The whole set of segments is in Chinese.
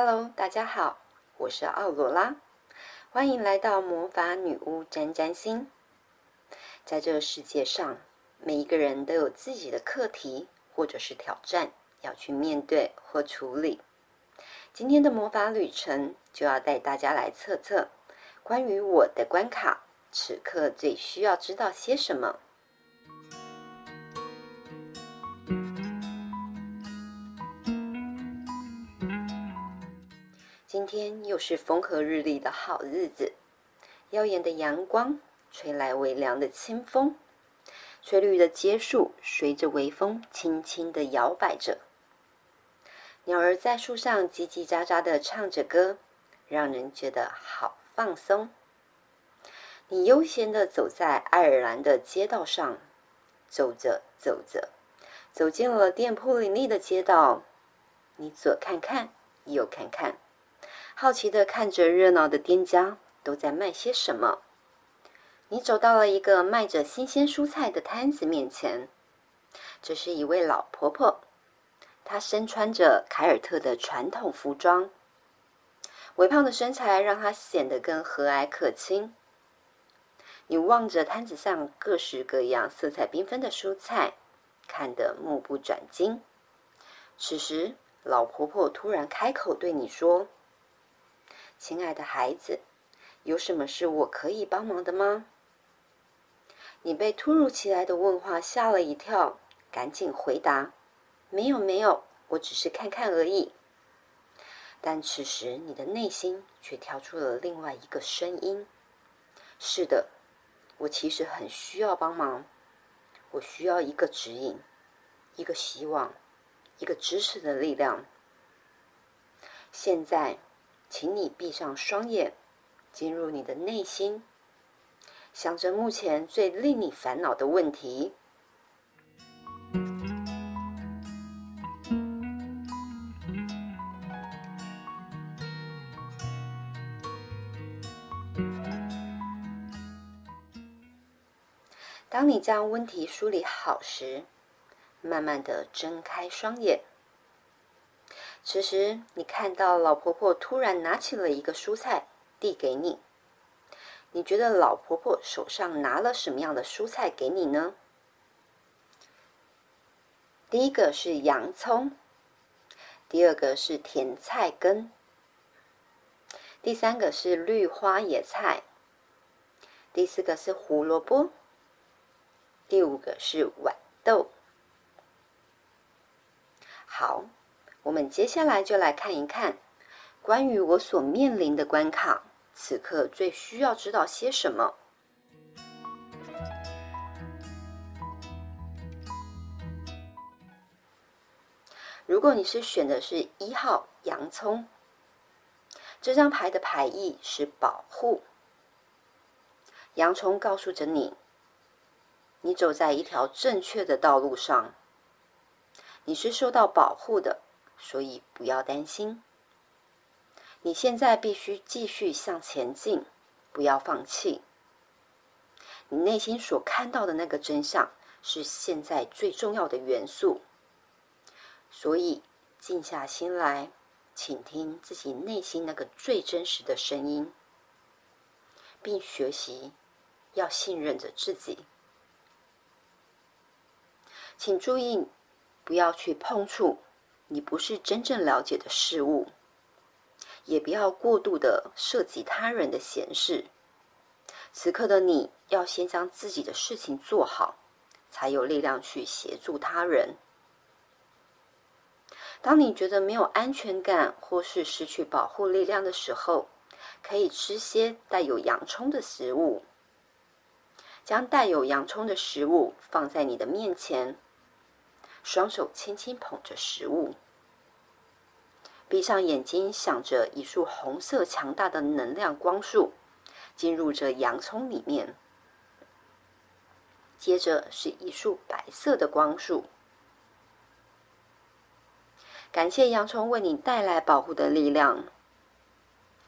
Hello，大家好，我是奥罗拉，欢迎来到魔法女巫占占星。在这个世界上，每一个人都有自己的课题或者是挑战要去面对或处理。今天的魔法旅程就要带大家来测测关于我的关卡，此刻最需要知道些什么。天又是风和日丽的好日子，耀眼的阳光，吹来微凉的清风，翠绿的街树随着微风轻轻的摇摆着，鸟儿在树上叽叽喳喳的唱着歌，让人觉得好放松。你悠闲的走在爱尔兰的街道上，走着走着，走进了店铺林立的街道，你左看看，右看看。好奇的看着热闹的店家都在卖些什么。你走到了一个卖着新鲜蔬菜的摊子面前，这是一位老婆婆，她身穿着凯尔特的传统服装，微胖的身材让她显得更和蔼可亲。你望着摊子上各式各样、色彩缤纷的蔬菜，看得目不转睛。此时，老婆婆突然开口对你说。亲爱的孩子，有什么是我可以帮忙的吗？你被突如其来的问话吓了一跳，赶紧回答：“没有，没有，我只是看看而已。”但此时你的内心却跳出了另外一个声音：“是的，我其实很需要帮忙，我需要一个指引，一个希望，一个支持的力量。现在。”请你闭上双眼，进入你的内心，想着目前最令你烦恼的问题。当你将问题梳理好时，慢慢的睁开双眼。此时，你看到老婆婆突然拿起了一个蔬菜递给你。你觉得老婆婆手上拿了什么样的蔬菜给你呢？第一个是洋葱，第二个是甜菜根，第三个是绿花野菜，第四个是胡萝卜，第五个是豌豆。好。我们接下来就来看一看，关于我所面临的关卡，此刻最需要知道些什么。如果你是选的是一号洋葱，这张牌的牌意是保护。洋葱告诉着你，你走在一条正确的道路上，你是受到保护的。所以不要担心，你现在必须继续向前进，不要放弃。你内心所看到的那个真相是现在最重要的元素，所以静下心来，倾听自己内心那个最真实的声音，并学习要信任着自己。请注意，不要去碰触。你不是真正了解的事物，也不要过度的涉及他人的闲事。此刻的你要先将自己的事情做好，才有力量去协助他人。当你觉得没有安全感或是失去保护力量的时候，可以吃些带有洋葱的食物。将带有洋葱的食物放在你的面前。双手轻轻捧着食物，闭上眼睛，想着一束红色强大的能量光束进入这洋葱里面。接着是一束白色的光束，感谢洋葱为你带来保护的力量，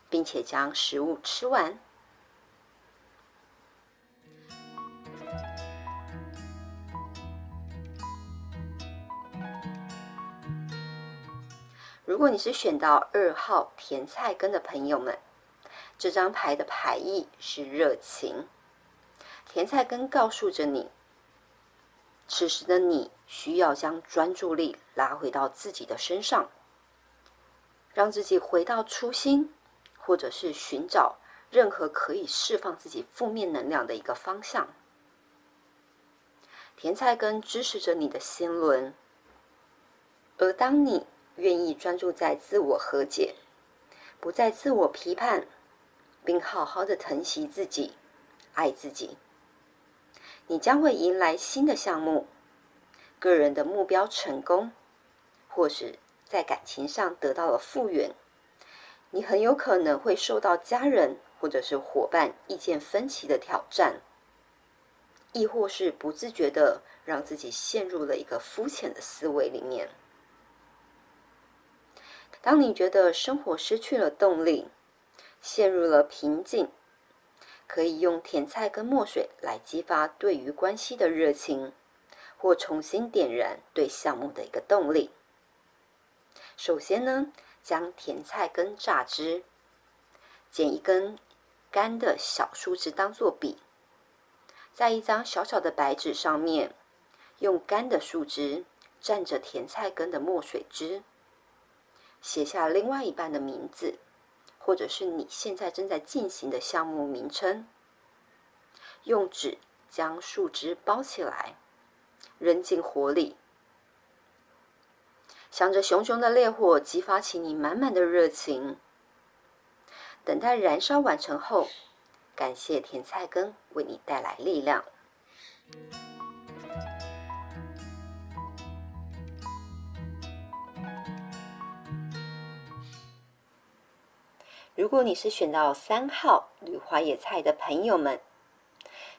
并且将食物吃完。如果你是选到二号甜菜根的朋友们，这张牌的牌意是热情。甜菜根告诉着你，此时的你需要将专注力拉回到自己的身上，让自己回到初心，或者是寻找任何可以释放自己负面能量的一个方向。甜菜根支持着你的心轮，而当你愿意专注在自我和解，不再自我批判，并好好的疼惜自己、爱自己，你将会迎来新的项目、个人的目标成功，或是在感情上得到了复原。你很有可能会受到家人或者是伙伴意见分歧的挑战。亦或是不自觉的让自己陷入了一个肤浅的思维里面。当你觉得生活失去了动力，陷入了瓶颈，可以用甜菜跟墨水来激发对于关系的热情，或重新点燃对项目的一个动力。首先呢，将甜菜根榨汁，剪一根干的小树枝当做笔。在一张小小的白纸上面，用干的树枝蘸着甜菜根的墨水汁，写下另外一半的名字，或者是你现在正在进行的项目名称。用纸将树枝包起来，扔进火里，想着熊熊的烈火激发起你满满的热情，等待燃烧完成后。感谢甜菜根为你带来力量。如果你是选到三号绿花野菜的朋友们，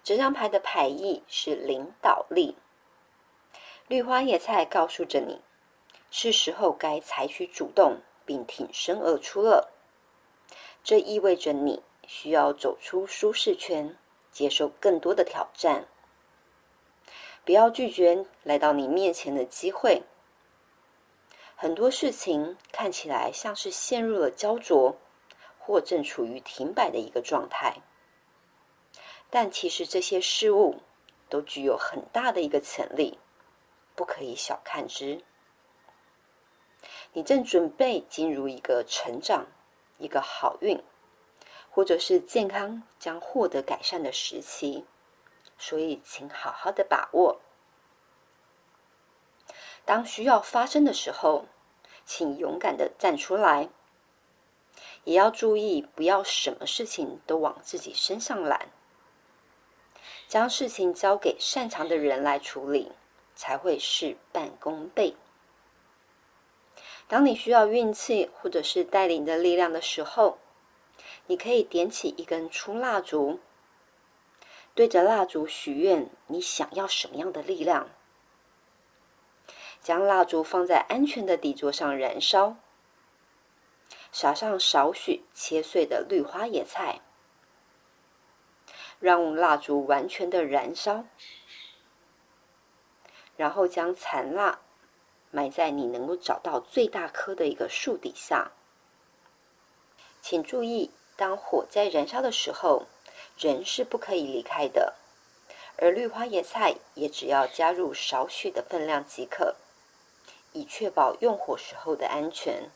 这张牌的牌意是领导力。绿花野菜告诉着你，是时候该采取主动并挺身而出了。这意味着你。需要走出舒适圈，接受更多的挑战。不要拒绝来到你面前的机会。很多事情看起来像是陷入了焦灼，或正处于停摆的一个状态，但其实这些事物都具有很大的一个潜力，不可以小看之。你正准备进入一个成长，一个好运。或者是健康将获得改善的时期，所以请好好的把握。当需要发生的时候，请勇敢的站出来，也要注意不要什么事情都往自己身上揽，将事情交给擅长的人来处理，才会事半功倍。当你需要运气或者是带领的力量的时候，你可以点起一根粗蜡烛，对着蜡烛许愿，你想要什么样的力量？将蜡烛放在安全的底座上燃烧，撒上少许切碎的绿花野菜，让蜡烛完全的燃烧，然后将残蜡埋在你能够找到最大棵的一个树底下，请注意。当火在燃烧的时候，人是不可以离开的，而绿花野菜也只要加入少许的分量即可，以确保用火时候的安全。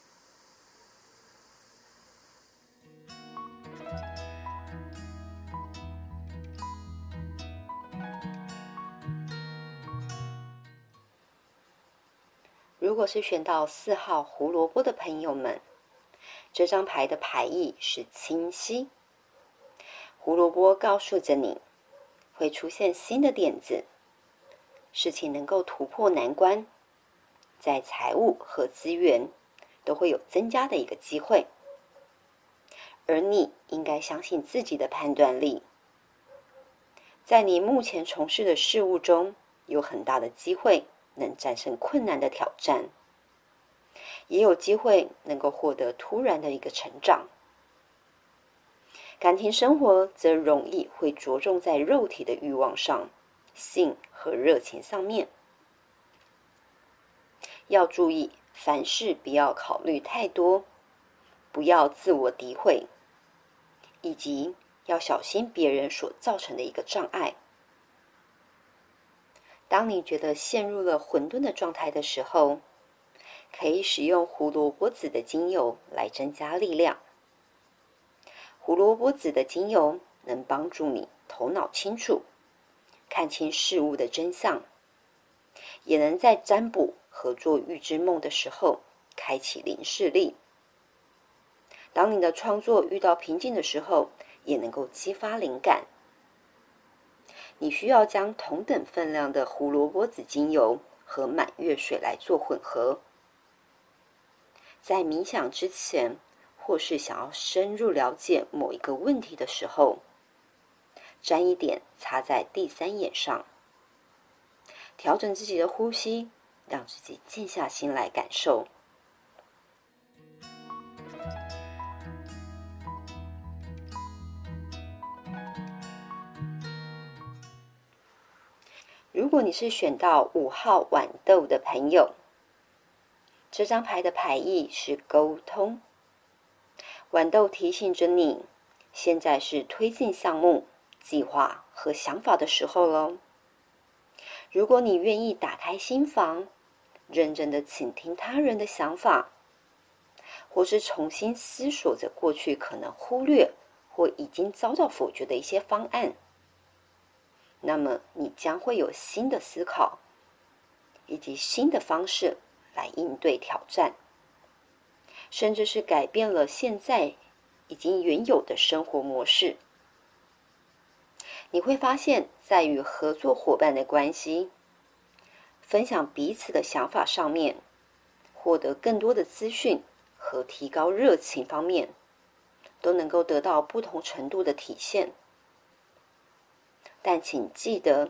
如果是选到四号胡萝卜的朋友们。这张牌的牌意是清晰。胡萝卜告诉着你，会出现新的点子，事情能够突破难关，在财务和资源都会有增加的一个机会。而你应该相信自己的判断力，在你目前从事的事物中，有很大的机会能战胜困难的挑战。也有机会能够获得突然的一个成长，感情生活则容易会着重在肉体的欲望上，性和热情上面。要注意凡事不要考虑太多，不要自我诋毁，以及要小心别人所造成的一个障碍。当你觉得陷入了混沌的状态的时候，可以使用胡萝卜籽的精油来增加力量。胡萝卜籽的精油能帮助你头脑清楚，看清事物的真相，也能在占卜和做预知梦的时候开启灵视力。当你的创作遇到瓶颈的时候，也能够激发灵感。你需要将同等分量的胡萝卜籽精油和满月水来做混合。在冥想之前。或是想要深入了解某一个问题的时候，沾一点擦在第三眼上，调整自己的呼吸，让自己静下心来感受。如果你是选到五号豌豆的朋友，这张牌的牌意是沟通。豌豆提醒着你，现在是推进项目、计划和想法的时候喽。如果你愿意打开心房，认真的倾听他人的想法，或是重新思索着过去可能忽略或已经遭到否决的一些方案，那么你将会有新的思考，以及新的方式来应对挑战。甚至是改变了现在已经原有的生活模式。你会发现在与合作伙伴的关系、分享彼此的想法上面，获得更多的资讯和提高热情方面，都能够得到不同程度的体现。但请记得，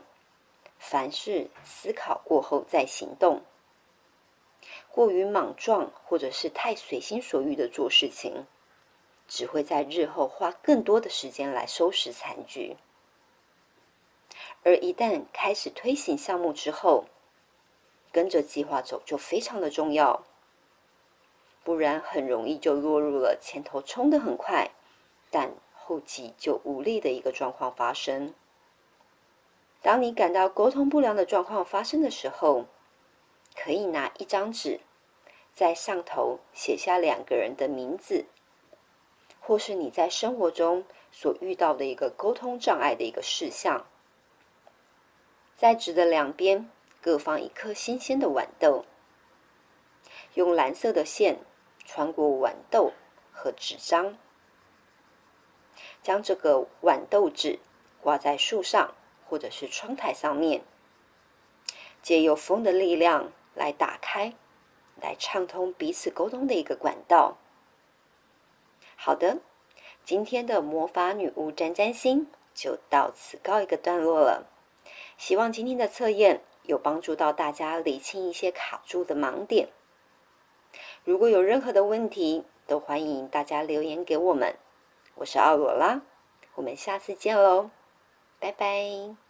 凡事思考过后再行动。过于莽撞，或者是太随心所欲的做事情，只会在日后花更多的时间来收拾残局。而一旦开始推行项目之后，跟着计划走就非常的重要，不然很容易就落入了前头冲得很快，但后继就无力的一个状况发生。当你感到沟通不良的状况发生的时候，可以拿一张纸，在上头写下两个人的名字，或是你在生活中所遇到的一个沟通障碍的一个事项，在纸的两边各放一颗新鲜的豌豆，用蓝色的线穿过豌豆和纸张，将这个豌豆纸挂在树上或者是窗台上面，借由风的力量。来打开，来畅通彼此沟通的一个管道。好的，今天的魔法女巫占占星就到此告一个段落了。希望今天的测验有帮助到大家理清一些卡住的盲点。如果有任何的问题，都欢迎大家留言给我们。我是奥罗拉，我们下次见喽，拜拜。